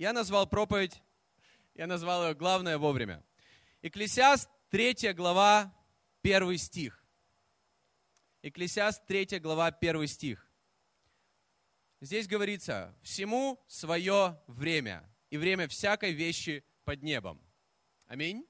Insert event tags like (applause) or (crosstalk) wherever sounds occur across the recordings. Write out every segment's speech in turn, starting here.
я назвал проповедь, я назвал ее «Главное вовремя». Экклесиаст, 3 глава, 1 стих. Экклесиаст, 3 глава, 1 стих. Здесь говорится, всему свое время, и время всякой вещи под небом. Аминь.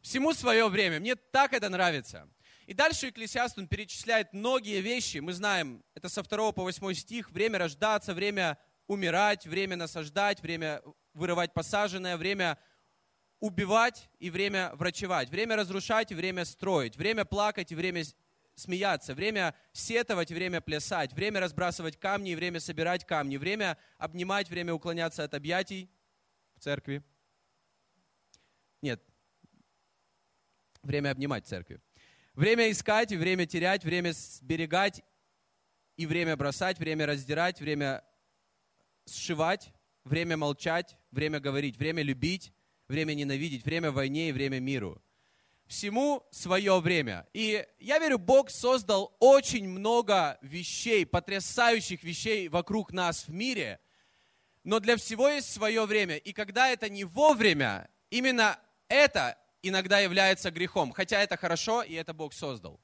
Всему свое время. Мне так это нравится. И дальше Экклесиаст, он перечисляет многие вещи. Мы знаем, это со 2 по 8 стих. Время рождаться, время умирать, время насаждать, время вырывать посаженное, время убивать и время врачевать, время разрушать и время строить, время плакать и время смеяться, время сетовать, время плясать, время разбрасывать камни, время собирать камни, время обнимать, время уклоняться от объятий в церкви. Нет, время обнимать в церкви. Время искать и время терять, время сберегать и время бросать, время раздирать, время сшивать, время молчать, время говорить, время любить, время ненавидеть, время войне и время миру всему свое время. И я верю, Бог создал очень много вещей, потрясающих вещей вокруг нас в мире, но для всего есть свое время. И когда это не вовремя, именно это иногда является грехом. Хотя это хорошо, и это Бог создал.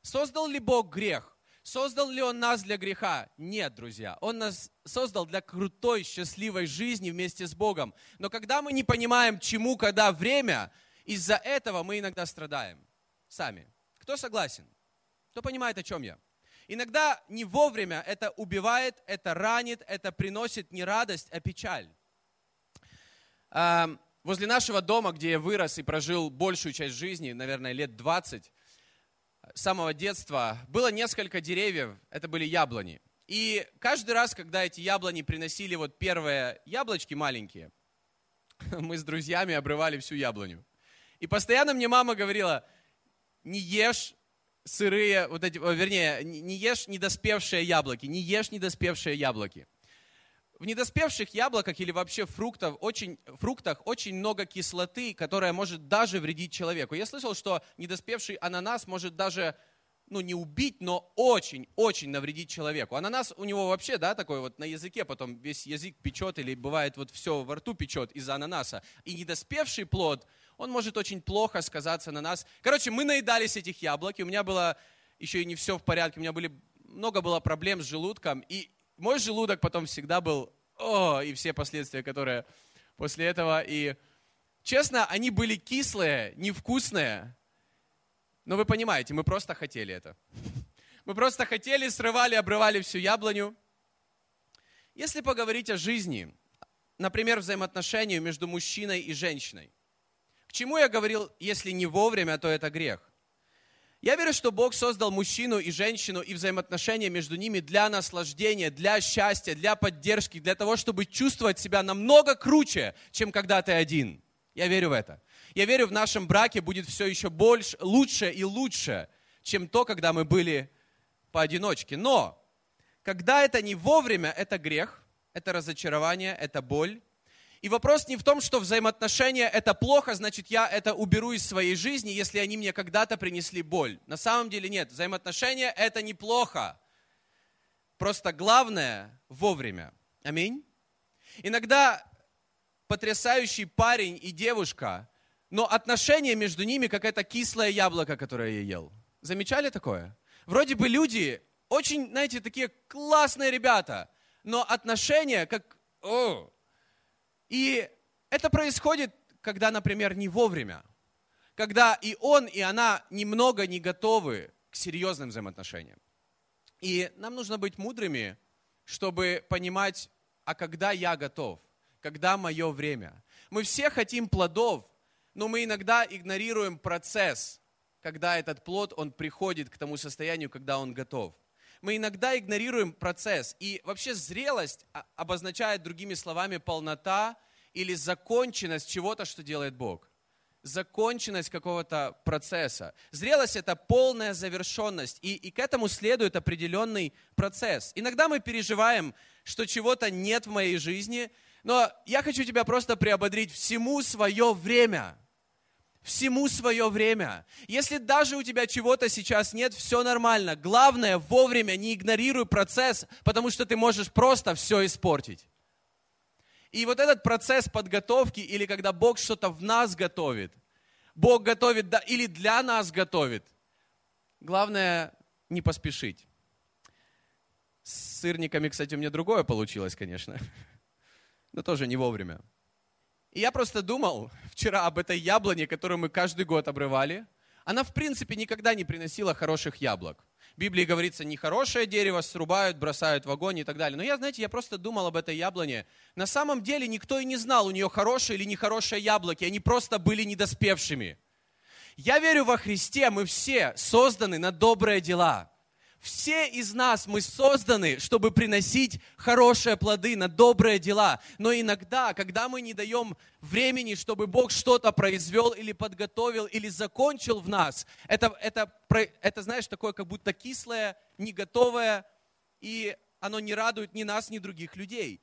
Создал ли Бог грех? Создал ли Он нас для греха? Нет, друзья. Он нас создал для крутой, счастливой жизни вместе с Богом. Но когда мы не понимаем, чему, когда время, из-за этого мы иногда страдаем сами. Кто согласен? Кто понимает, о чем я? Иногда не вовремя это убивает, это ранит, это приносит не радость, а печаль. Возле нашего дома, где я вырос и прожил большую часть жизни, наверное, лет 20, самого детства, было несколько деревьев, это были яблони. И каждый раз, когда эти яблони приносили вот первые яблочки маленькие, (laughs) мы с друзьями обрывали всю яблоню. И постоянно мне мама говорила, не ешь сырые, вот эти, вернее, не ешь недоспевшие яблоки, не ешь недоспевшие яблоки. В недоспевших яблоках или вообще фруктов очень, фруктах очень много кислоты, которая может даже вредить человеку. Я слышал, что недоспевший ананас может даже ну, не убить, но очень-очень навредить человеку. Ананас у него вообще, да, такой вот на языке, потом весь язык печет, или бывает вот все во рту печет из-за ананаса. И недоспевший плод, он может очень плохо сказаться на нас. Короче, мы наедались этих яблок, и у меня было еще и не все в порядке, у меня были, много было проблем с желудком, и мой желудок потом всегда был, о, и все последствия, которые после этого, и честно, они были кислые, невкусные, но вы понимаете, мы просто хотели это. Мы просто хотели, срывали, обрывали всю яблоню. Если поговорить о жизни, например, взаимоотношению между мужчиной и женщиной, к чему я говорил, если не вовремя, то это грех. Я верю, что Бог создал мужчину и женщину и взаимоотношения между ними для наслаждения, для счастья, для поддержки, для того, чтобы чувствовать себя намного круче, чем когда ты один. Я верю в это. Я верю, в нашем браке будет все еще больше, лучше и лучше, чем то, когда мы были поодиночке. Но, когда это не вовремя, это грех, это разочарование, это боль. И вопрос не в том, что взаимоотношения это плохо, значит я это уберу из своей жизни, если они мне когда-то принесли боль. На самом деле нет, взаимоотношения это неплохо. Просто главное вовремя. Аминь. Иногда потрясающий парень и девушка но отношения между ними как это кислое яблоко, которое я ел. Замечали такое? Вроде бы люди очень, знаете, такие классные ребята, но отношения как... О! И это происходит, когда, например, не вовремя. Когда и он, и она немного не готовы к серьезным взаимоотношениям. И нам нужно быть мудрыми, чтобы понимать, а когда я готов, когда мое время. Мы все хотим плодов, но мы иногда игнорируем процесс, когда этот плод, он приходит к тому состоянию, когда он готов. Мы иногда игнорируем процесс. И вообще зрелость обозначает другими словами полнота или законченность чего-то, что делает Бог. Законченность какого-то процесса. Зрелость – это полная завершенность. И, и к этому следует определенный процесс. Иногда мы переживаем, что чего-то нет в моей жизни, но я хочу тебя просто приободрить всему свое время – всему свое время. Если даже у тебя чего-то сейчас нет, все нормально. Главное, вовремя не игнорируй процесс, потому что ты можешь просто все испортить. И вот этот процесс подготовки, или когда Бог что-то в нас готовит, Бог готовит да, или для нас готовит, главное не поспешить. С сырниками, кстати, у меня другое получилось, конечно, (laughs) но тоже не вовремя. И я просто думал вчера об этой яблоне, которую мы каждый год обрывали. Она, в принципе, никогда не приносила хороших яблок. В Библии говорится, нехорошее дерево срубают, бросают в огонь и так далее. Но я, знаете, я просто думал об этой яблоне. На самом деле никто и не знал, у нее хорошие или нехорошие яблоки. Они просто были недоспевшими. Я верю во Христе, мы все созданы на добрые дела. Все из нас, мы созданы, чтобы приносить хорошие плоды на добрые дела. Но иногда, когда мы не даем времени, чтобы Бог что-то произвел или подготовил, или закончил в нас, это, это, это знаешь, такое как будто кислое, не готовое, и оно не радует ни нас, ни других людей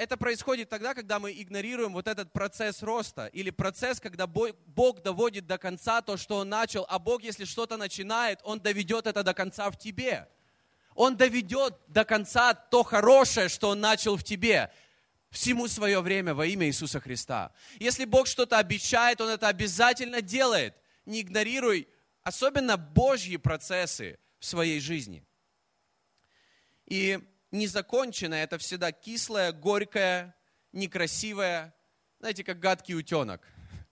это происходит тогда, когда мы игнорируем вот этот процесс роста или процесс, когда Бог доводит до конца то, что Он начал, а Бог, если что-то начинает, Он доведет это до конца в тебе. Он доведет до конца то хорошее, что Он начал в тебе. Всему свое время во имя Иисуса Христа. Если Бог что-то обещает, Он это обязательно делает. Не игнорируй, особенно Божьи процессы в своей жизни. И незаконченное, это всегда кислое, горькое, некрасивое, знаете, как гадкий утенок.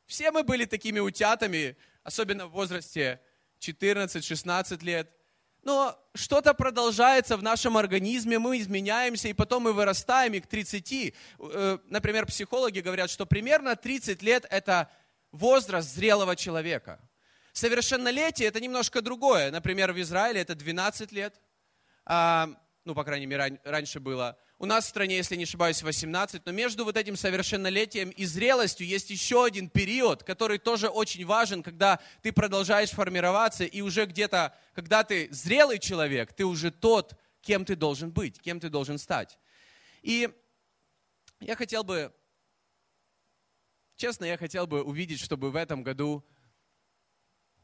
Все мы были такими утятами, особенно в возрасте 14-16 лет. Но что-то продолжается в нашем организме, мы изменяемся, и потом мы вырастаем, и к 30, э, например, психологи говорят, что примерно 30 лет – это возраст зрелого человека. Совершеннолетие – это немножко другое. Например, в Израиле это 12 лет, а, ну, по крайней мере, раньше было. У нас в стране, если не ошибаюсь, 18, но между вот этим совершеннолетием и зрелостью есть еще один период, который тоже очень важен, когда ты продолжаешь формироваться, и уже где-то, когда ты зрелый человек, ты уже тот, кем ты должен быть, кем ты должен стать. И я хотел бы, честно, я хотел бы увидеть, чтобы в этом году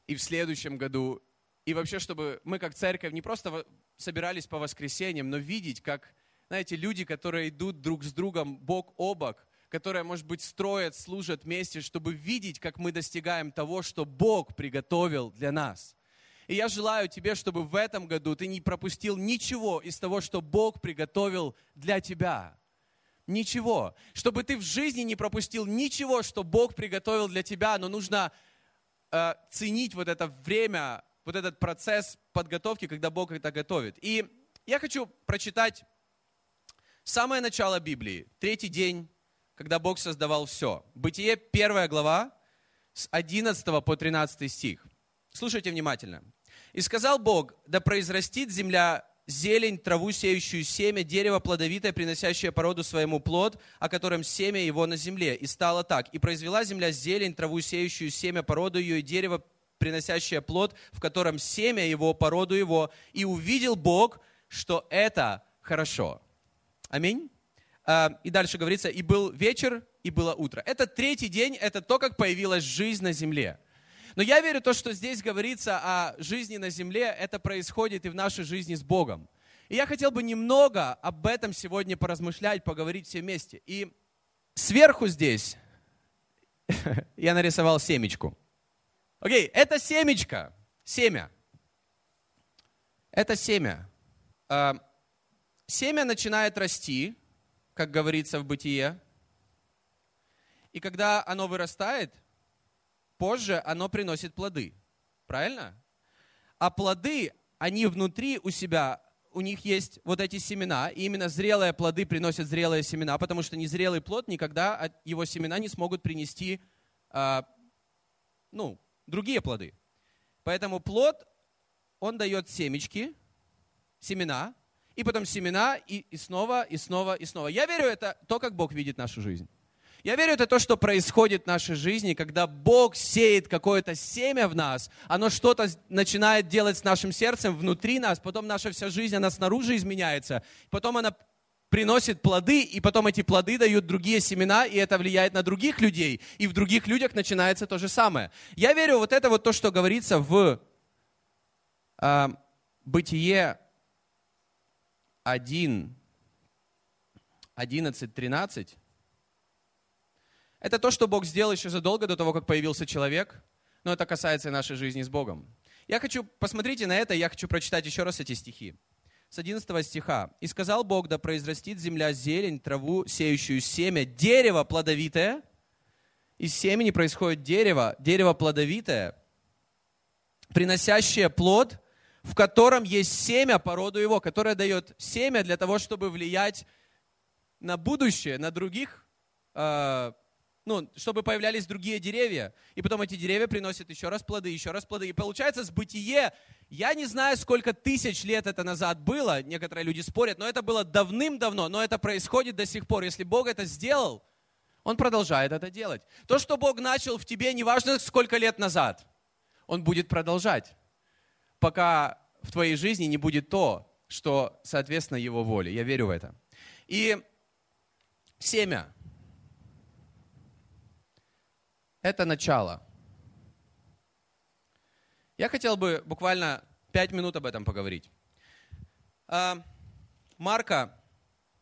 и в следующем году и вообще, чтобы мы как церковь не просто собирались по воскресеньям, но видеть, как, знаете, люди, которые идут друг с другом бок о бок, которые, может быть, строят, служат вместе, чтобы видеть, как мы достигаем того, что Бог приготовил для нас. И я желаю тебе, чтобы в этом году ты не пропустил ничего из того, что Бог приготовил для тебя. Ничего. Чтобы ты в жизни не пропустил ничего, что Бог приготовил для тебя, но нужно э, ценить вот это время вот этот процесс подготовки, когда Бог это готовит. И я хочу прочитать самое начало Библии, третий день, когда Бог создавал все. Бытие, первая глава, с 11 по 13 стих. Слушайте внимательно. «И сказал Бог, да произрастит земля зелень, траву, сеющую семя, дерево плодовитое, приносящее породу своему плод, о котором семя его на земле. И стало так. И произвела земля зелень, траву, сеющую семя, породу ее, и дерево, приносящее плод, в котором семя его, породу его. И увидел Бог, что это хорошо. Аминь. А, и дальше говорится, и был вечер, и было утро. Это третий день, это то, как появилась жизнь на земле. Но я верю, то, что здесь говорится о жизни на земле, это происходит и в нашей жизни с Богом. И я хотел бы немного об этом сегодня поразмышлять, поговорить все вместе. И сверху здесь (laughs) я нарисовал семечку. Окей, okay, это семечко, семя. Это семя. А, семя начинает расти, как говорится в бытие. И когда оно вырастает, позже оно приносит плоды. Правильно? А плоды, они внутри у себя, у них есть вот эти семена, и именно зрелые плоды приносят зрелые семена, потому что незрелый плод никогда его семена не смогут принести, а, ну, другие плоды. Поэтому плод, он дает семечки, семена, и потом семена, и, и снова, и снова, и снова. Я верю, это то, как Бог видит нашу жизнь. Я верю, это то, что происходит в нашей жизни, когда Бог сеет какое-то семя в нас, оно что-то начинает делать с нашим сердцем внутри нас, потом наша вся жизнь, она снаружи изменяется, потом она приносит плоды, и потом эти плоды дают другие семена, и это влияет на других людей, и в других людях начинается то же самое. Я верю, вот это вот то, что говорится в э, Бытие 1, 11, 13, Это то, что Бог сделал еще задолго до того, как появился человек, но это касается и нашей жизни с Богом. Я хочу, посмотрите на это, я хочу прочитать еще раз эти стихи. С 11 стиха. «И сказал Бог, да произрастит земля зелень, траву, сеющую семя, дерево плодовитое». Из семени происходит дерево, дерево плодовитое, приносящее плод, в котором есть семя по роду его, которое дает семя для того, чтобы влиять на будущее, на других э, ну, чтобы появлялись другие деревья. И потом эти деревья приносят еще раз плоды, еще раз плоды. И получается, с бытие, я не знаю, сколько тысяч лет это назад было, некоторые люди спорят, но это было давным-давно, но это происходит до сих пор. Если Бог это сделал, Он продолжает это делать. То, что Бог начал в тебе, неважно сколько лет назад, Он будет продолжать, пока в твоей жизни не будет то, что соответственно Его воле. Я верю в это. И семя – это начало. Я хотел бы буквально пять минут об этом поговорить. А, Марка,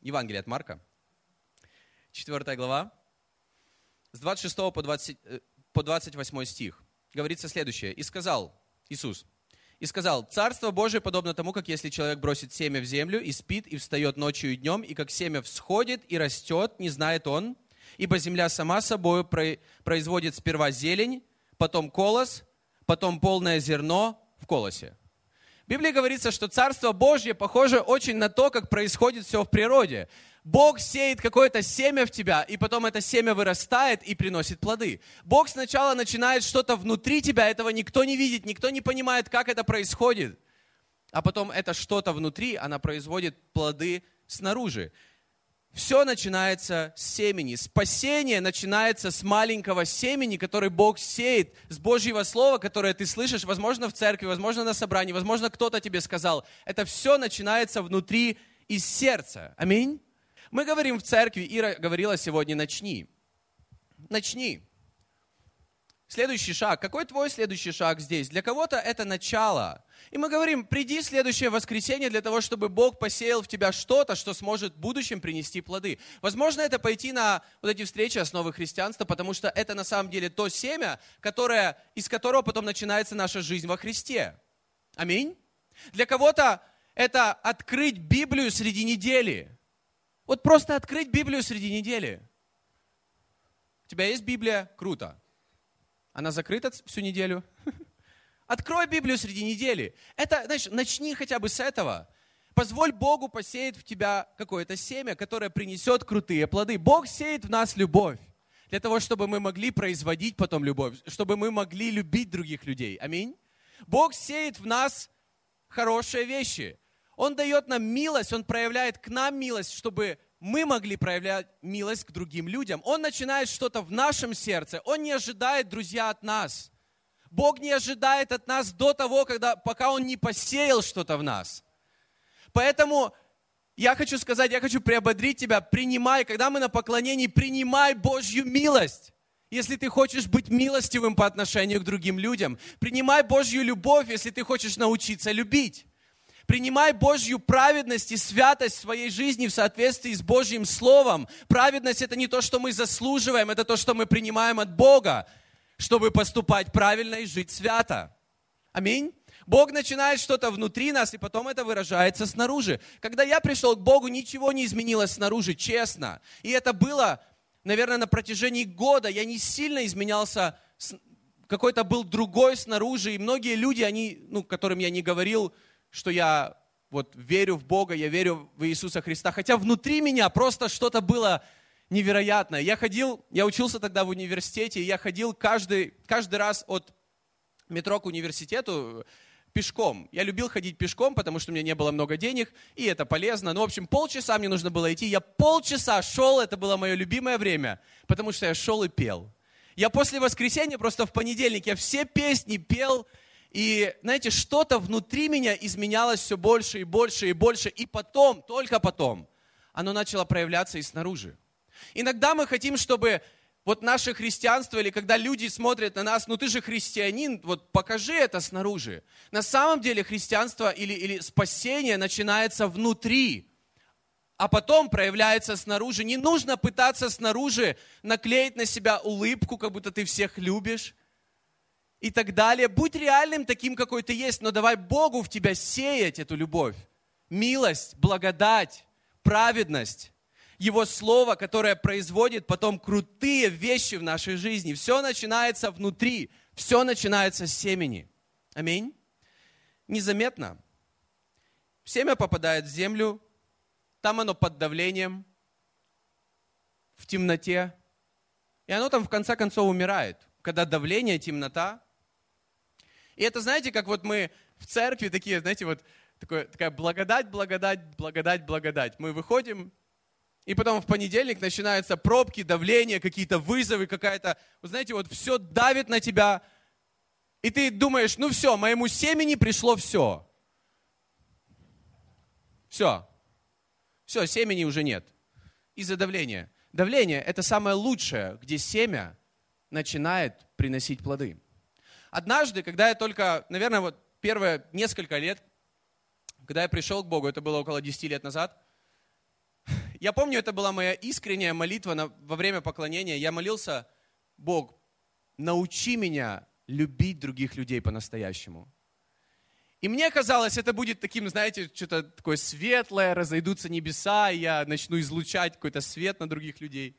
Евангелие от Марка, 4 глава, с 26 по, 20, э, по 28 стих, говорится следующее. «И сказал Иисус, и сказал, «Царство Божие подобно тому, как если человек бросит семя в землю и спит, и встает ночью и днем, и как семя всходит и растет, не знает он, ибо земля сама собой производит сперва зелень, потом колос, потом полное зерно в колосе. В Библии говорится, что Царство Божье похоже очень на то, как происходит все в природе. Бог сеет какое-то семя в тебя, и потом это семя вырастает и приносит плоды. Бог сначала начинает что-то внутри тебя, этого никто не видит, никто не понимает, как это происходит. А потом это что-то внутри, она производит плоды снаружи. Все начинается с семени. Спасение начинается с маленького семени, который Бог сеет, с Божьего Слова, которое ты слышишь, возможно, в церкви, возможно, на собрании, возможно, кто-то тебе сказал. Это все начинается внутри из сердца. Аминь. Мы говорим в церкви, Ира говорила сегодня, начни. Начни. Следующий шаг. Какой твой следующий шаг здесь? Для кого-то это начало. И мы говорим, приди следующее воскресенье для того, чтобы Бог посеял в тебя что-то, что сможет в будущем принести плоды. Возможно, это пойти на вот эти встречи основы христианства, потому что это на самом деле то семя, которое, из которого потом начинается наша жизнь во Христе. Аминь. Для кого-то это открыть Библию среди недели. Вот просто открыть Библию среди недели. У тебя есть Библия? Круто. Она закрыта всю неделю. (laughs) Открой Библию среди недели. Это, знаешь, начни хотя бы с этого. Позволь Богу посеять в тебя какое-то семя, которое принесет крутые плоды. Бог сеет в нас любовь для того, чтобы мы могли производить потом любовь, чтобы мы могли любить других людей. Аминь. Бог сеет в нас хорошие вещи. Он дает нам милость, Он проявляет к нам милость, чтобы мы могли проявлять милость к другим людям. Он начинает что-то в нашем сердце. Он не ожидает, друзья, от нас. Бог не ожидает от нас до того, когда, пока Он не посеял что-то в нас. Поэтому я хочу сказать, я хочу приободрить тебя, принимай, когда мы на поклонении, принимай Божью милость. Если ты хочешь быть милостивым по отношению к другим людям, принимай Божью любовь, если ты хочешь научиться любить. Принимай Божью праведность и святость в своей жизни в соответствии с Божьим Словом. Праведность – это не то, что мы заслуживаем, это то, что мы принимаем от Бога, чтобы поступать правильно и жить свято. Аминь. Бог начинает что-то внутри нас, и потом это выражается снаружи. Когда я пришел к Богу, ничего не изменилось снаружи, честно. И это было, наверное, на протяжении года. Я не сильно изменялся, какой-то был другой снаружи. И многие люди, они, ну, которым я не говорил, что я вот верю в Бога, я верю в Иисуса Христа, хотя внутри меня просто что-то было невероятное. Я ходил, я учился тогда в университете, я ходил каждый, каждый раз от метро к университету пешком. Я любил ходить пешком, потому что у меня не было много денег, и это полезно. Ну, в общем, полчаса мне нужно было идти. Я полчаса шел, это было мое любимое время, потому что я шел и пел. Я после воскресенья, просто в понедельник, я все песни пел, и, знаете, что-то внутри меня изменялось все больше и больше и больше. И потом, только потом, оно начало проявляться и снаружи. Иногда мы хотим, чтобы вот наше христианство, или когда люди смотрят на нас, ну ты же христианин, вот покажи это снаружи. На самом деле христианство или, или спасение начинается внутри. а потом проявляется снаружи. Не нужно пытаться снаружи наклеить на себя улыбку, как будто ты всех любишь и так далее. Будь реальным таким, какой ты есть, но давай Богу в тебя сеять эту любовь. Милость, благодать, праведность. Его Слово, которое производит потом крутые вещи в нашей жизни. Все начинается внутри, все начинается с семени. Аминь. Незаметно. Семя попадает в землю, там оно под давлением, в темноте, и оно там в конце концов умирает. Когда давление, темнота, и это, знаете, как вот мы в церкви такие, знаете, вот такое, такая благодать, благодать, благодать, благодать. Мы выходим, и потом в понедельник начинаются пробки, давление, какие-то вызовы, какая-то, вы знаете, вот все давит на тебя, и ты думаешь, ну все, моему семени пришло все. Все. Все, семени уже нет. Из-за давления. Давление – это самое лучшее, где семя начинает приносить плоды. Однажды, когда я только, наверное, вот первые несколько лет, когда я пришел к Богу, это было около 10 лет назад, я помню, это была моя искренняя молитва на, во время поклонения. Я молился, Бог, научи меня любить других людей по-настоящему. И мне казалось, это будет таким, знаете, что-то такое светлое, разойдутся небеса, и я начну излучать какой-то свет на других людей.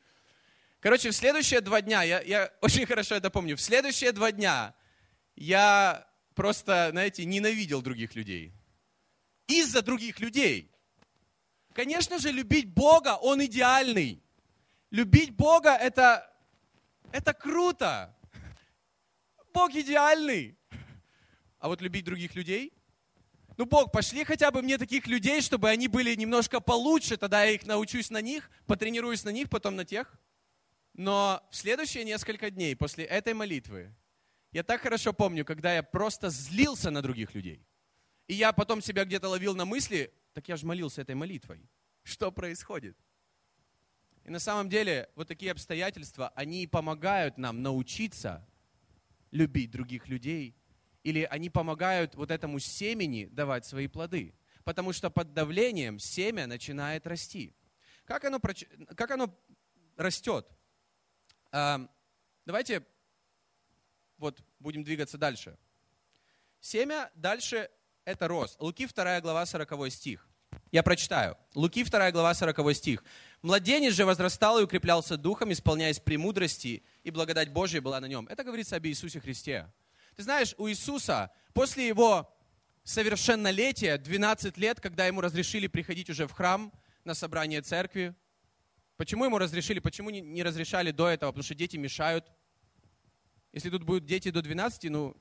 Короче, в следующие два дня, я, я очень хорошо это помню, в следующие два дня я просто, знаете, ненавидел других людей. Из-за других людей. Конечно же, любить Бога, Он идеальный. Любить Бога это, это круто. Бог идеальный. А вот любить других людей? Ну, Бог, пошли хотя бы мне таких людей, чтобы они были немножко получше, тогда я их научусь на них, потренируюсь на них, потом на тех. Но в следующие несколько дней после этой молитвы я так хорошо помню, когда я просто злился на других людей. И я потом себя где-то ловил на мысли, так я же молился этой молитвой. Что происходит? И на самом деле вот такие обстоятельства, они помогают нам научиться любить других людей, или они помогают вот этому семени давать свои плоды. Потому что под давлением семя начинает расти. Как оно, как оно растет? Давайте вот будем двигаться дальше. Семя дальше это рост. Луки 2 глава 40 стих. Я прочитаю. Луки 2 глава 40 стих. «Младенец же возрастал и укреплялся духом, исполняясь премудрости, и благодать Божия была на нем». Это говорится об Иисусе Христе. Ты знаешь, у Иисуса после его совершеннолетия, 12 лет, когда ему разрешили приходить уже в храм на собрание церкви, почему ему разрешили, почему не разрешали до этого? Потому что дети мешают, если тут будут дети до 12, ну,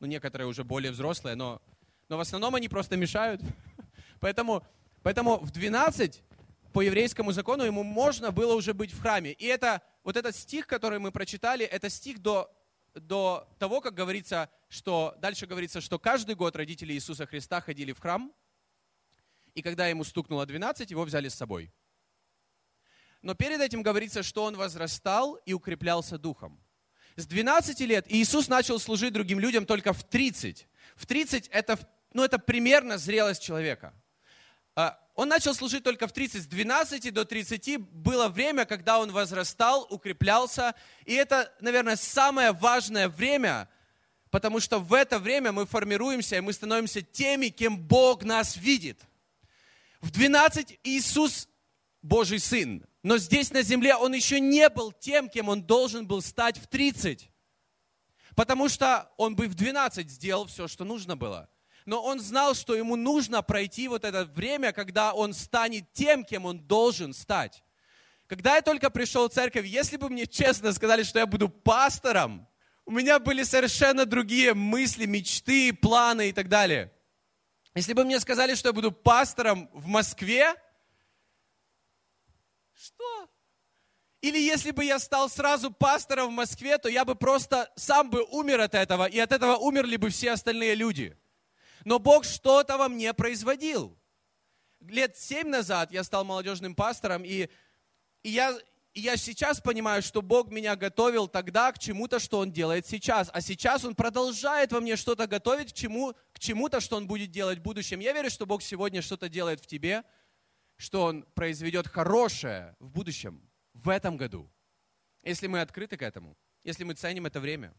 ну некоторые уже более взрослые, но, но в основном они просто мешают. (laughs) Поэтому, поэтому в 12 по еврейскому закону ему можно было уже быть в храме. И это, вот этот стих, который мы прочитали, это стих до, до того, как говорится, что, дальше говорится, что каждый год родители Иисуса Христа ходили в храм, и когда ему стукнуло 12, его взяли с собой. Но перед этим говорится, что он возрастал и укреплялся духом. С 12 лет Иисус начал служить другим людям только в 30. В 30 это, ну, это примерно зрелость человека. А, он начал служить только в 30. С 12 до 30 было время, когда он возрастал, укреплялся. И это, наверное, самое важное время, потому что в это время мы формируемся, и мы становимся теми, кем Бог нас видит. В 12 Иисус Божий Сын. Но здесь на земле он еще не был тем, кем он должен был стать в 30. Потому что он бы в 12 сделал все, что нужно было. Но он знал, что ему нужно пройти вот это время, когда он станет тем, кем он должен стать. Когда я только пришел в церковь, если бы мне честно сказали, что я буду пастором, у меня были совершенно другие мысли, мечты, планы и так далее. Если бы мне сказали, что я буду пастором в Москве, что? Или если бы я стал сразу пастором в Москве, то я бы просто сам бы умер от этого, и от этого умерли бы все остальные люди. Но Бог что-то во мне производил. Лет семь назад я стал молодежным пастором, и, и, я, и я сейчас понимаю, что Бог меня готовил тогда к чему-то, что Он делает сейчас. А сейчас Он продолжает во мне что-то готовить к, чему, к чему-то, что Он будет делать в будущем. Я верю, что Бог сегодня что-то делает в тебе – что Он произведет хорошее в будущем, в этом году. Если мы открыты к этому, если мы ценим это время.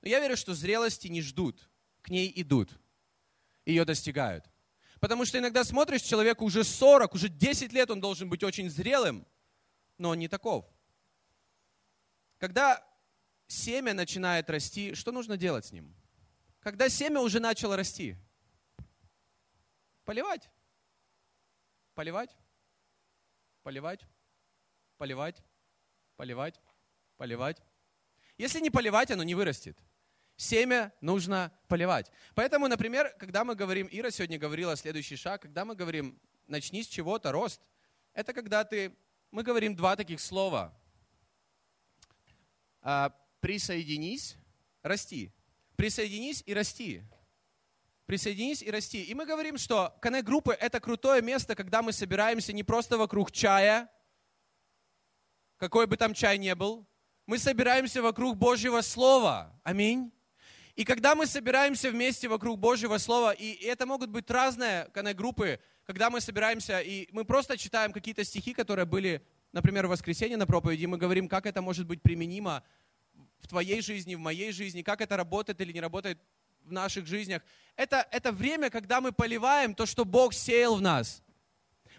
Но я верю, что зрелости не ждут, к ней идут, ее достигают. Потому что иногда смотришь, человеку уже 40, уже 10 лет он должен быть очень зрелым, но он не таков. Когда семя начинает расти, что нужно делать с ним? Когда семя уже начало расти? Поливать. Поливать. Поливать. Поливать. Поливать. Поливать. Если не поливать, оно не вырастет. Семя нужно поливать. Поэтому, например, когда мы говорим, Ира сегодня говорила следующий шаг, когда мы говорим, начни с чего-то, рост, это когда ты, мы говорим два таких слова. А, присоединись, расти. Присоединись и расти. Присоединись и расти. И мы говорим, что коннект-группы – это крутое место, когда мы собираемся не просто вокруг чая, какой бы там чай ни был, мы собираемся вокруг Божьего Слова. Аминь. И когда мы собираемся вместе вокруг Божьего Слова, и это могут быть разные группы, когда мы собираемся, и мы просто читаем какие-то стихи, которые были, например, в воскресенье на проповеди, и мы говорим, как это может быть применимо в твоей жизни, в моей жизни, как это работает или не работает в наших жизнях. Это, это время, когда мы поливаем то, что Бог сеял в нас.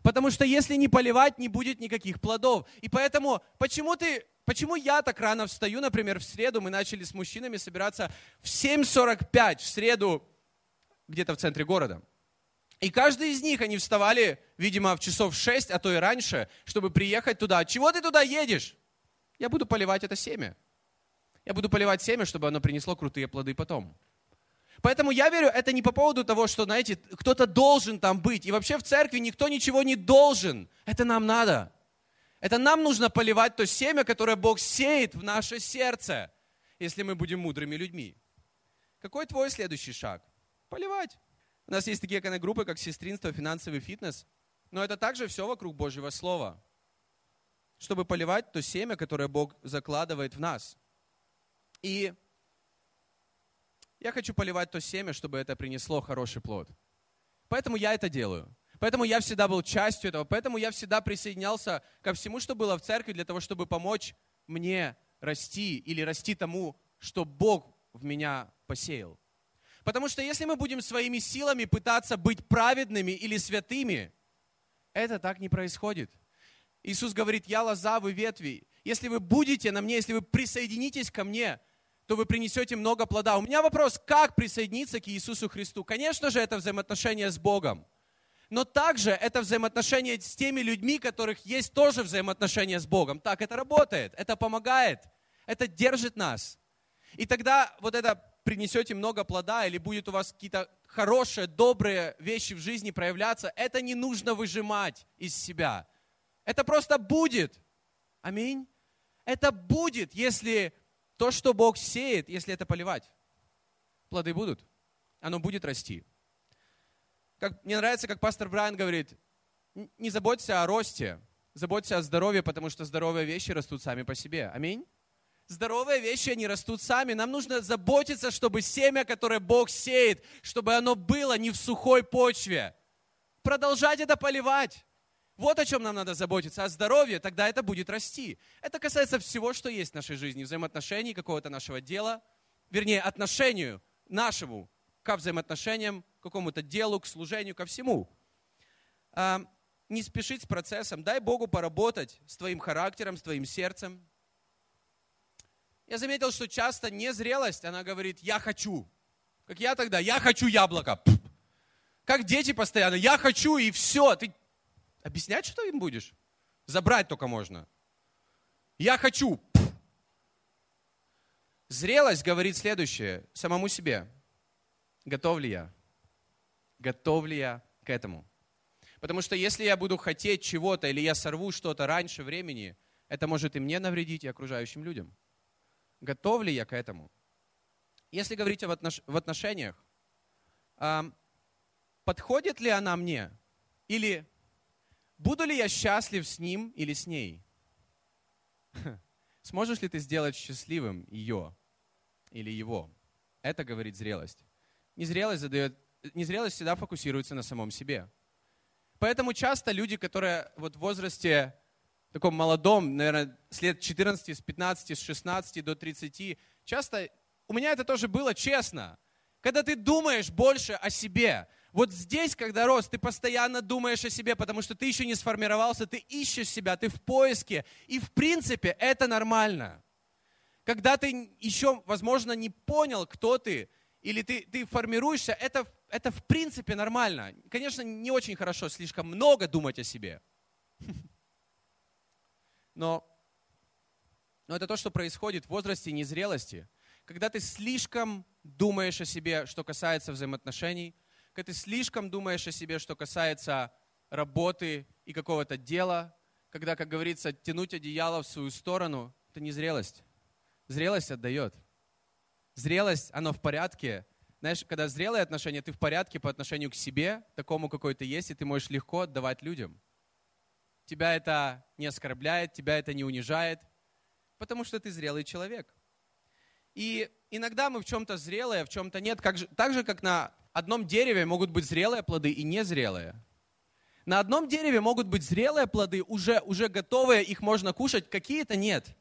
Потому что если не поливать, не будет никаких плодов. И поэтому, почему ты Почему я так рано встаю, например, в среду мы начали с мужчинами собираться в 7.45 в среду где-то в центре города. И каждый из них, они вставали, видимо, в часов 6, а то и раньше, чтобы приехать туда. Чего ты туда едешь? Я буду поливать это семя. Я буду поливать семя, чтобы оно принесло крутые плоды потом. Поэтому я верю, это не по поводу того, что, знаете, кто-то должен там быть. И вообще в церкви никто ничего не должен. Это нам надо. Это нам нужно поливать то семя, которое Бог сеет в наше сердце, если мы будем мудрыми людьми. Какой твой следующий шаг? Поливать. У нас есть такие группы, как сестринство, финансовый фитнес, но это также все вокруг Божьего Слова, чтобы поливать то семя, которое Бог закладывает в нас. И я хочу поливать то семя, чтобы это принесло хороший плод. Поэтому я это делаю. Поэтому я всегда был частью этого, поэтому я всегда присоединялся ко всему, что было в церкви, для того, чтобы помочь мне расти или расти тому, что Бог в меня посеял. Потому что если мы будем своими силами пытаться быть праведными или святыми, это так не происходит. Иисус говорит, я лоза, вы ветви. Если вы будете на мне, если вы присоединитесь ко мне, то вы принесете много плода. У меня вопрос, как присоединиться к Иисусу Христу? Конечно же, это взаимоотношения с Богом но также это взаимоотношения с теми людьми, которых есть тоже взаимоотношения с Богом. Так это работает, это помогает, это держит нас. И тогда вот это принесете много плода или будет у вас какие-то хорошие, добрые вещи в жизни проявляться, это не нужно выжимать из себя. Это просто будет. Аминь. Это будет, если то, что Бог сеет, если это поливать. Плоды будут. Оно будет расти. Как, мне нравится, как пастор Брайан говорит, не заботься о росте, заботься о здоровье, потому что здоровые вещи растут сами по себе. Аминь. Здоровые вещи, они растут сами. Нам нужно заботиться, чтобы семя, которое Бог сеет, чтобы оно было не в сухой почве. Продолжать это поливать. Вот о чем нам надо заботиться, о здоровье, тогда это будет расти. Это касается всего, что есть в нашей жизни, взаимоотношений, какого-то нашего дела, вернее, отношению нашему к взаимоотношениям какому-то делу, к служению, ко всему. А, не спешить с процессом. Дай Богу поработать с твоим характером, с твоим сердцем. Я заметил, что часто незрелость, она говорит, я хочу. Как я тогда, я хочу яблоко. Как дети постоянно, я хочу и все. Ты объяснять, что им будешь? Забрать только можно. Я хочу. Зрелость говорит следующее самому себе. Готов ли я? готов ли я к этому. Потому что если я буду хотеть чего-то или я сорву что-то раньше времени, это может и мне навредить, и окружающим людям. Готов ли я к этому? Если говорить в отношениях, подходит ли она мне? Или буду ли я счастлив с ним или с ней? (laughs) Сможешь ли ты сделать счастливым ее или его? Это говорит зрелость. Незрелость задает незрелость всегда фокусируется на самом себе. Поэтому часто люди, которые вот в возрасте таком молодом, наверное, с лет 14, с 15, с 16 до 30, часто у меня это тоже было честно. Когда ты думаешь больше о себе, вот здесь, когда рос, ты постоянно думаешь о себе, потому что ты еще не сформировался, ты ищешь себя, ты в поиске. И в принципе это нормально. Когда ты еще, возможно, не понял, кто ты, или ты, ты формируешься, это, это в принципе нормально. Конечно, не очень хорошо слишком много думать о себе. (laughs) Но, но это то, что происходит в возрасте незрелости. Когда ты слишком думаешь о себе, что касается взаимоотношений, когда ты слишком думаешь о себе, что касается работы и какого-то дела, когда, как говорится, тянуть одеяло в свою сторону, это не зрелость. Зрелость отдает. Зрелость, оно в порядке. Знаешь, когда зрелые отношения, ты в порядке по отношению к себе, такому, какой ты есть, и ты можешь легко отдавать людям. Тебя это не оскорбляет, тебя это не унижает, потому что ты зрелый человек. И иногда мы в чем-то зрелые, в чем-то нет. Как же, так же, как на одном дереве могут быть зрелые плоды и незрелые. На одном дереве могут быть зрелые плоды, уже, уже готовые, их можно кушать, какие-то нет.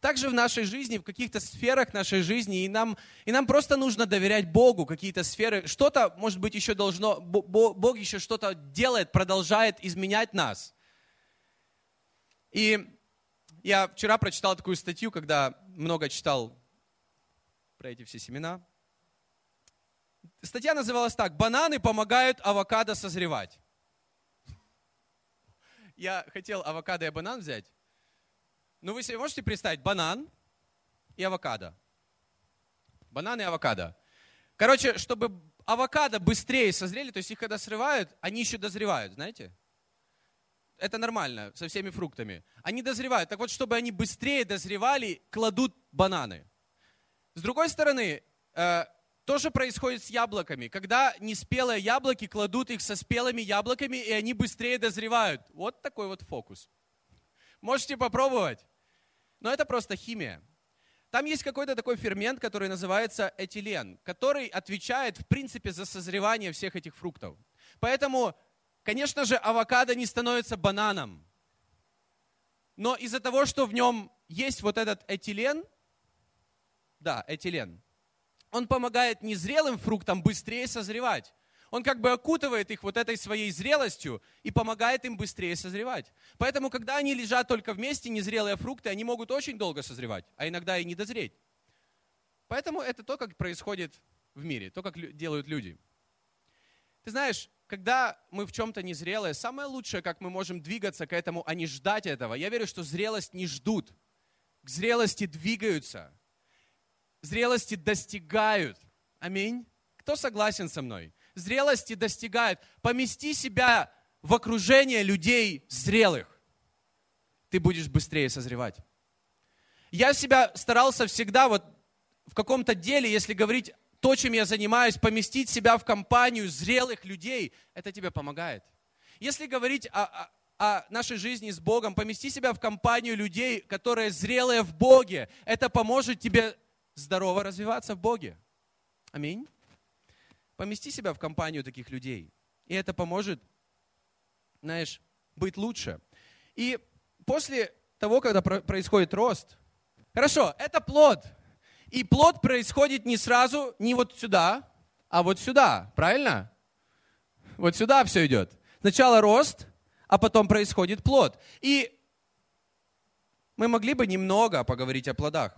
Также в нашей жизни, в каких-то сферах нашей жизни, и нам, и нам просто нужно доверять Богу, какие-то сферы. Что-то, может быть, еще должно, Бог еще что-то делает, продолжает изменять нас. И я вчера прочитал такую статью, когда много читал про эти все семена. Статья называлась так «Бананы помогают авокадо созревать». Я хотел авокадо и банан взять. Но вы себе можете представить банан и авокадо? Банан и авокадо. Короче, чтобы авокадо быстрее созрели, то есть их когда срывают, они еще дозревают, знаете? Это нормально со всеми фруктами. Они дозревают. Так вот, чтобы они быстрее дозревали, кладут бананы. С другой стороны, э, то же происходит с яблоками. Когда неспелые яблоки кладут их со спелыми яблоками, и они быстрее дозревают. Вот такой вот фокус. Можете попробовать. Но это просто химия. Там есть какой-то такой фермент, который называется этилен, который отвечает, в принципе, за созревание всех этих фруктов. Поэтому, конечно же, авокадо не становится бананом. Но из-за того, что в нем есть вот этот этилен, да, этилен, он помогает незрелым фруктам быстрее созревать. Он как бы окутывает их вот этой своей зрелостью и помогает им быстрее созревать. Поэтому, когда они лежат только вместе, незрелые фрукты, они могут очень долго созревать, а иногда и не дозреть. Поэтому это то, как происходит в мире, то, как делают люди. Ты знаешь, когда мы в чем-то незрелые, самое лучшее, как мы можем двигаться к этому, а не ждать этого. Я верю, что зрелость не ждут. К зрелости двигаются зрелости достигают. Аминь. Кто согласен со мной? Зрелости достигают. Помести себя в окружение людей зрелых. Ты будешь быстрее созревать. Я себя старался всегда вот в каком-то деле, если говорить то, чем я занимаюсь, поместить себя в компанию зрелых людей, это тебе помогает. Если говорить о, о, о нашей жизни с Богом, помести себя в компанию людей, которые зрелые в Боге, это поможет тебе здорово развиваться в Боге. Аминь. Помести себя в компанию таких людей. И это поможет, знаешь, быть лучше. И после того, когда происходит рост, хорошо, это плод. И плод происходит не сразу, не вот сюда, а вот сюда, правильно? Вот сюда все идет. Сначала рост, а потом происходит плод. И мы могли бы немного поговорить о плодах.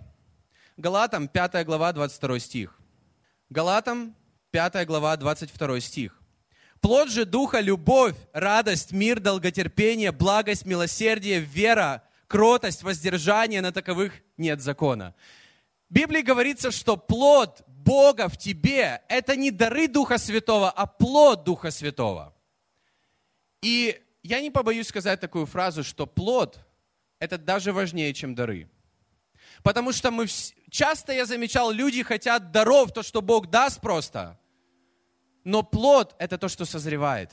Галатам 5 глава 22 стих. Галатам 5 глава 22 стих. Плод же Духа – любовь, радость, мир, долготерпение, благость, милосердие, вера, кротость, воздержание, на таковых нет закона. В Библии говорится, что плод Бога в тебе – это не дары Духа Святого, а плод Духа Святого. И я не побоюсь сказать такую фразу, что плод – это даже важнее, чем дары. Потому что мы часто я замечал, люди хотят даров, то, что Бог даст просто. Но плод – это то, что созревает.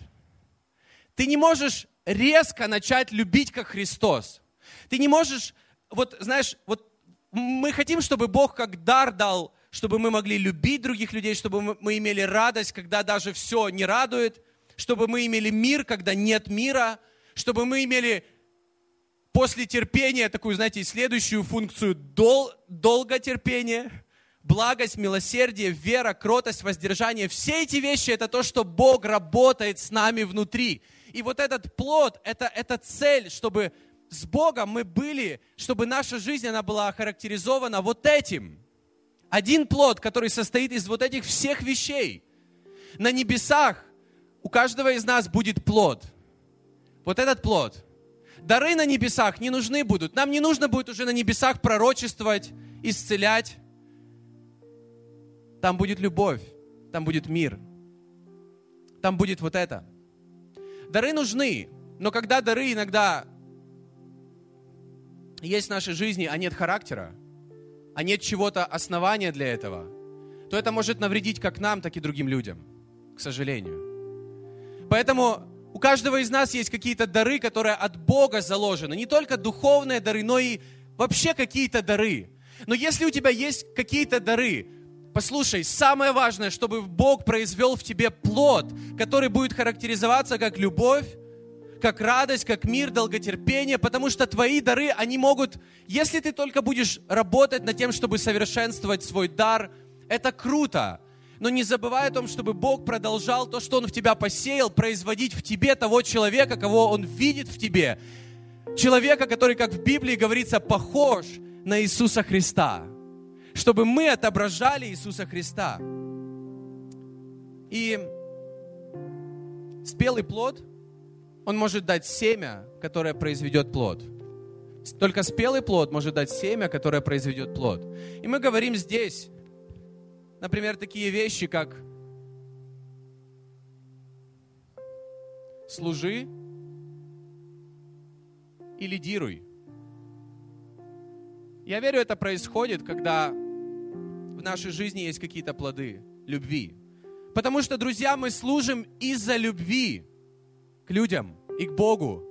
Ты не можешь резко начать любить, как Христос. Ты не можешь, вот знаешь, вот мы хотим, чтобы Бог как дар дал, чтобы мы могли любить других людей, чтобы мы имели радость, когда даже все не радует. чтобы мы имели мир, когда нет мира, чтобы мы имели после терпения такую, знаете, следующую функцию дол, долготерпение, благость, милосердие, вера, кротость, воздержание. Все эти вещи – это то, что Бог работает с нами внутри. И вот этот плод – это, это цель, чтобы с Богом мы были, чтобы наша жизнь, она была охарактеризована вот этим. Один плод, который состоит из вот этих всех вещей. На небесах у каждого из нас будет плод. Вот этот плод. Дары на небесах не нужны будут. Нам не нужно будет уже на небесах пророчествовать, исцелять. Там будет любовь, там будет мир. Там будет вот это. Дары нужны, но когда дары иногда есть в нашей жизни, а нет характера, а нет чего-то основания для этого, то это может навредить как нам, так и другим людям, к сожалению. Поэтому у каждого из нас есть какие-то дары, которые от Бога заложены. Не только духовные дары, но и вообще какие-то дары. Но если у тебя есть какие-то дары, послушай, самое важное, чтобы Бог произвел в тебе плод, который будет характеризоваться как любовь, как радость, как мир, долготерпение, потому что твои дары, они могут, если ты только будешь работать над тем, чтобы совершенствовать свой дар, это круто. Но не забывай о том, чтобы Бог продолжал то, что Он в тебя посеял, производить в тебе того человека, кого Он видит в тебе. Человека, который, как в Библии говорится, похож на Иисуса Христа. Чтобы мы отображали Иисуса Христа. И спелый плод – он может дать семя, которое произведет плод. Только спелый плод может дать семя, которое произведет плод. И мы говорим здесь, например, такие вещи, как служи и лидируй. Я верю, это происходит, когда в нашей жизни есть какие-то плоды любви. Потому что, друзья, мы служим из-за любви к людям и к Богу,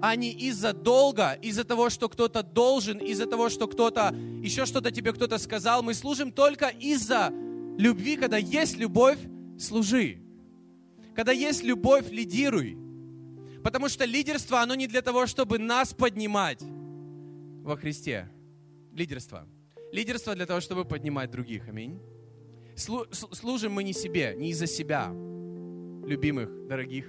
а не из-за долга, из-за того, что кто-то должен, из-за того, что кто-то, еще что-то тебе кто-то сказал. Мы служим только из-за любви. Когда есть любовь, служи. Когда есть любовь, лидируй. Потому что лидерство, оно не для того, чтобы нас поднимать во Христе. Лидерство. Лидерство для того, чтобы поднимать других. Аминь. Служим мы не себе, не из-за себя, любимых, дорогих,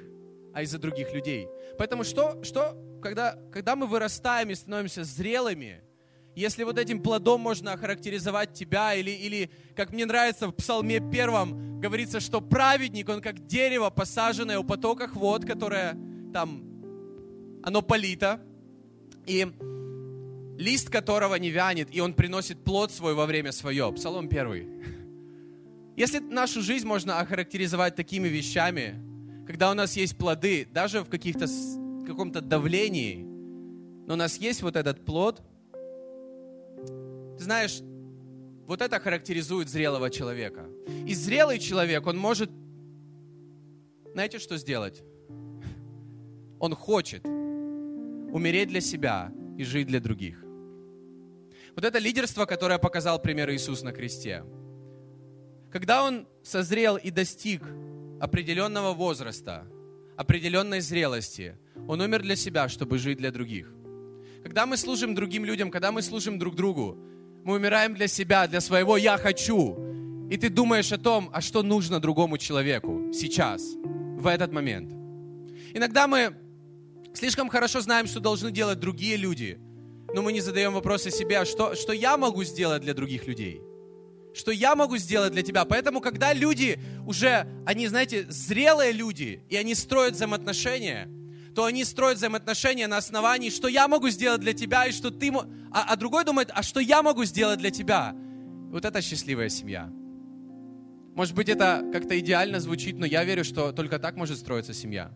а из-за других людей. Поэтому что, что когда, когда мы вырастаем и становимся зрелыми, если вот этим плодом можно охарактеризовать тебя, или, или как мне нравится в Псалме первом, говорится, что праведник, он как дерево, посаженное у потоках вод, которое там, оно полито, и лист которого не вянет, и он приносит плод свой во время свое. Псалом первый. Если нашу жизнь можно охарактеризовать такими вещами, когда у нас есть плоды, даже в каких-то каком-то давлении, но у нас есть вот этот плод, знаешь, вот это характеризует зрелого человека. И зрелый человек, он может, знаете, что сделать? Он хочет умереть для себя и жить для других. Вот это лидерство, которое показал пример Иисус на кресте. Когда он созрел и достиг определенного возраста, определенной зрелости. Он умер для себя, чтобы жить для других. Когда мы служим другим людям, когда мы служим друг другу, мы умираем для себя, для своего «я хочу». И ты думаешь о том, а что нужно другому человеку сейчас, в этот момент. Иногда мы слишком хорошо знаем, что должны делать другие люди, но мы не задаем вопросы себе, а что, что я могу сделать для других людей – что я могу сделать для тебя. Поэтому, когда люди уже, они, знаете, зрелые люди, и они строят взаимоотношения, то они строят взаимоотношения на основании, что я могу сделать для тебя, и что ты... А, а другой думает, а что я могу сделать для тебя? Вот это счастливая семья. Может быть, это как-то идеально звучит, но я верю, что только так может строиться семья.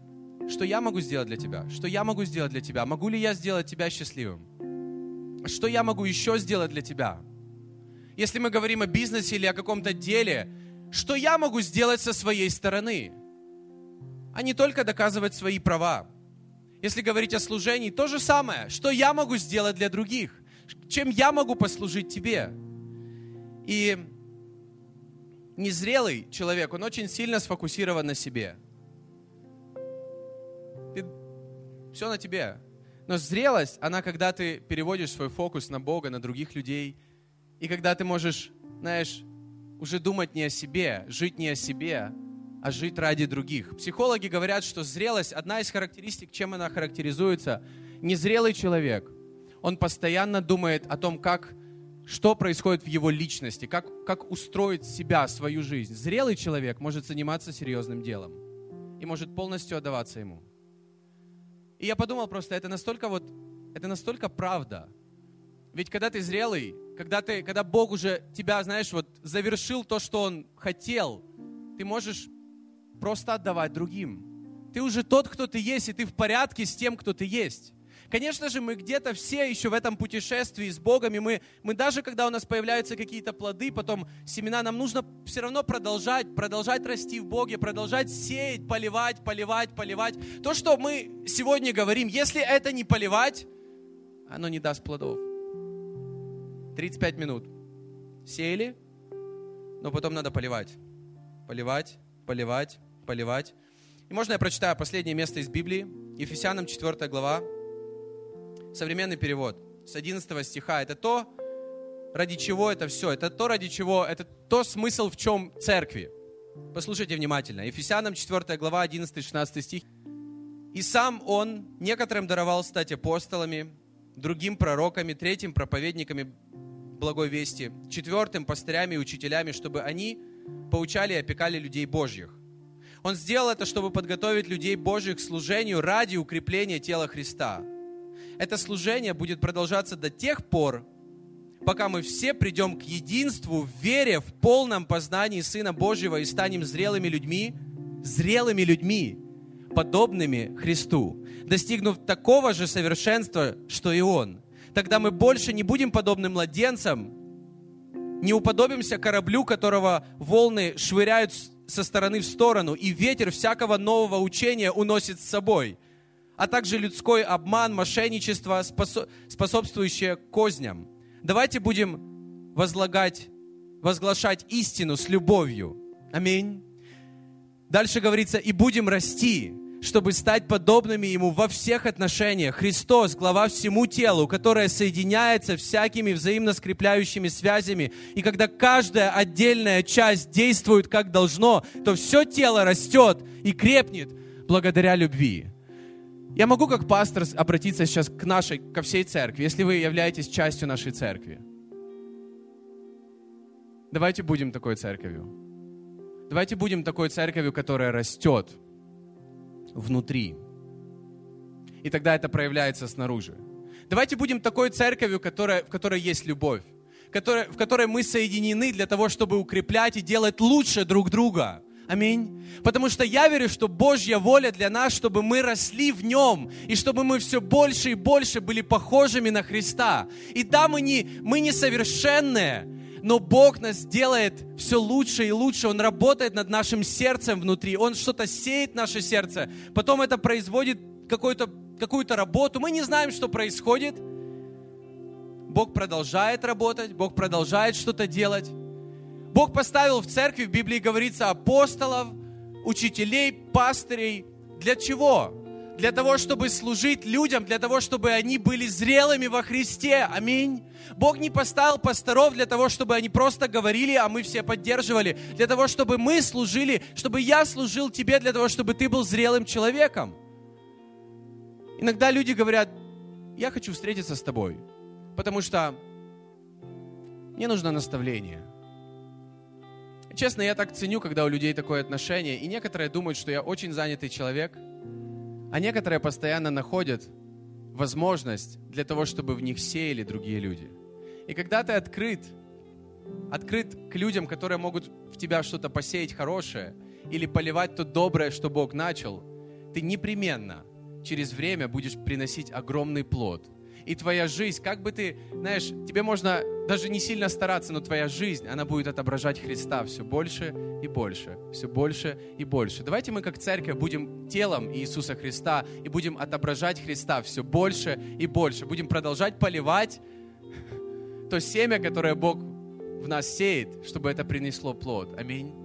Что я могу сделать для тебя? Что я могу сделать для тебя? Могу ли я сделать тебя счастливым? Что я могу еще сделать для тебя? если мы говорим о бизнесе или о каком-то деле, что я могу сделать со своей стороны, а не только доказывать свои права. Если говорить о служении, то же самое, что я могу сделать для других, чем я могу послужить тебе. И незрелый человек, он очень сильно сфокусирован на себе. все на тебе. Но зрелость, она когда ты переводишь свой фокус на Бога, на других людей, и когда ты можешь, знаешь, уже думать не о себе, жить не о себе, а жить ради других. Психологи говорят, что зрелость, одна из характеристик, чем она характеризуется, незрелый человек, он постоянно думает о том, как, что происходит в его личности, как, как устроить себя, свою жизнь. Зрелый человек может заниматься серьезным делом и может полностью отдаваться ему. И я подумал просто, это настолько вот, это настолько правда. Ведь когда ты зрелый, когда, ты, когда Бог уже тебя, знаешь, вот завершил то, что Он хотел, ты можешь просто отдавать другим. Ты уже тот, кто ты есть, и ты в порядке с тем, кто ты есть. Конечно же, мы где-то все еще в этом путешествии с Богом, и мы, мы даже, когда у нас появляются какие-то плоды, потом семена, нам нужно все равно продолжать, продолжать расти в Боге, продолжать сеять, поливать, поливать, поливать. То, что мы сегодня говорим, если это не поливать, оно не даст плодов. 35 минут. Сеяли, но потом надо поливать. Поливать, поливать, поливать. И можно я прочитаю последнее место из Библии, Ефесянам 4 глава, современный перевод, с 11 стиха. Это то, ради чего это все. Это то, ради чего, это то смысл, в чем церкви. Послушайте внимательно. Ефесянам 4 глава, 11-16 стих. «И сам Он некоторым даровал стать апостолами, другим пророками, третьим проповедниками благой вести, четвертым пастырями и учителями, чтобы они поучали и опекали людей Божьих. Он сделал это, чтобы подготовить людей Божьих к служению ради укрепления тела Христа. Это служение будет продолжаться до тех пор, пока мы все придем к единству в вере, в полном познании Сына Божьего и станем зрелыми людьми, зрелыми людьми, подобными Христу, достигнув такого же совершенства, что и Он. Тогда мы больше не будем подобны младенцам, не уподобимся кораблю, которого волны швыряют со стороны в сторону, и ветер всякого нового учения уносит с собой, а также людской обман, мошенничество, способствующее козням. Давайте будем возлагать, возглашать истину с любовью. Аминь. Дальше говорится, и будем расти чтобы стать подобными Ему во всех отношениях. Христос, глава всему телу, которое соединяется всякими взаимно скрепляющими связями. И когда каждая отдельная часть действует как должно, то все тело растет и крепнет благодаря любви. Я могу как пастор обратиться сейчас к нашей, ко всей церкви, если вы являетесь частью нашей церкви. Давайте будем такой церковью. Давайте будем такой церковью, которая растет, внутри. И тогда это проявляется снаружи. Давайте будем такой церковью, которая, в которой есть любовь, которая, в которой мы соединены для того, чтобы укреплять и делать лучше друг друга. Аминь. Потому что я верю, что Божья воля для нас, чтобы мы росли в Нем, и чтобы мы все больше и больше были похожими на Христа. И да, мы не, мы не совершенные, но Бог нас делает все лучше и лучше. Он работает над нашим сердцем внутри. Он что-то сеет в наше сердце. Потом это производит какую-то какую-то работу. Мы не знаем, что происходит. Бог продолжает работать, Бог продолжает что-то делать. Бог поставил в церкви, в Библии говорится, апостолов, учителей, пастырей. Для чего? Для того, чтобы служить людям, для того, чтобы они были зрелыми во Христе. Аминь. Бог не поставил пасторов для того, чтобы они просто говорили, а мы все поддерживали. Для того, чтобы мы служили, чтобы я служил тебе, для того, чтобы ты был зрелым человеком. Иногда люди говорят, я хочу встретиться с тобой, потому что мне нужно наставление. Честно, я так ценю, когда у людей такое отношение, и некоторые думают, что я очень занятый человек, а некоторые постоянно находят возможность для того, чтобы в них сеяли другие люди. И когда ты открыт, открыт к людям, которые могут в тебя что-то посеять хорошее или поливать то доброе, что Бог начал, ты непременно через время будешь приносить огромный плод. И твоя жизнь, как бы ты, знаешь, тебе можно даже не сильно стараться, но твоя жизнь, она будет отображать Христа все больше и больше, все больше и больше. Давайте мы как церковь будем телом Иисуса Христа и будем отображать Христа все больше и больше. Будем продолжать поливать то семя, которое Бог в нас сеет, чтобы это принесло плод. Аминь.